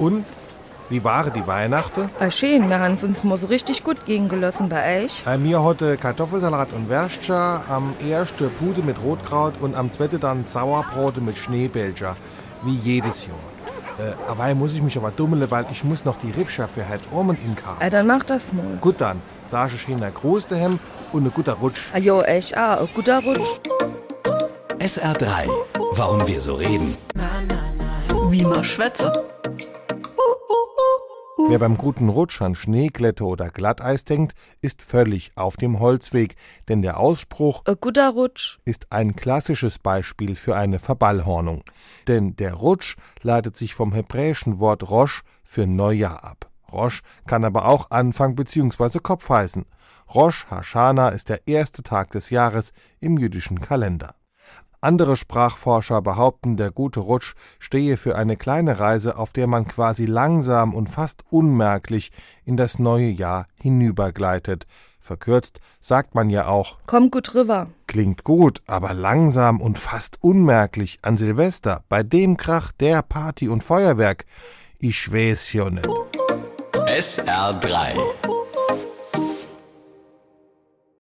Und? Wie waren die Weihnachten? Ah, schön, wir haben uns mal so richtig gut gehen gelassen bei euch. Bei mir heute Kartoffelsalat und Würstchen, am ersten Pute mit Rotkraut und am zweiten dann Sauerbrote mit Schneebälscher. Wie jedes Jahr. Äh, aber muss ich mich aber dummeln, weil ich muss noch die Rippscher für halt Ormond inkaufen. Ah, dann mach das mal. Gut dann, sage ich Ihnen ein großes Hem und ein guter Rutsch. Ah, jo, echt, ah, ein guter Rutsch. SR3. Warum wir so reden. Wie man schwätze. Wer beim guten Rutsch an Schneeglätte oder Glatteis denkt, ist völlig auf dem Holzweg, denn der Ausspruch Ein guter Rutsch. ist ein klassisches Beispiel für eine Verballhornung. Denn der Rutsch leitet sich vom hebräischen Wort Rosh für Neujahr ab. Rosh kann aber auch Anfang bzw. Kopf heißen. Rosh Hashanah ist der erste Tag des Jahres im jüdischen Kalender. Andere Sprachforscher behaupten, der gute Rutsch stehe für eine kleine Reise, auf der man quasi langsam und fast unmerklich in das neue Jahr hinübergleitet. Verkürzt sagt man ja auch, Komm gut rüber. klingt gut, aber langsam und fast unmerklich an Silvester, bei dem Krach, der Party und Feuerwerk. Ich weiß ja nicht. SR3.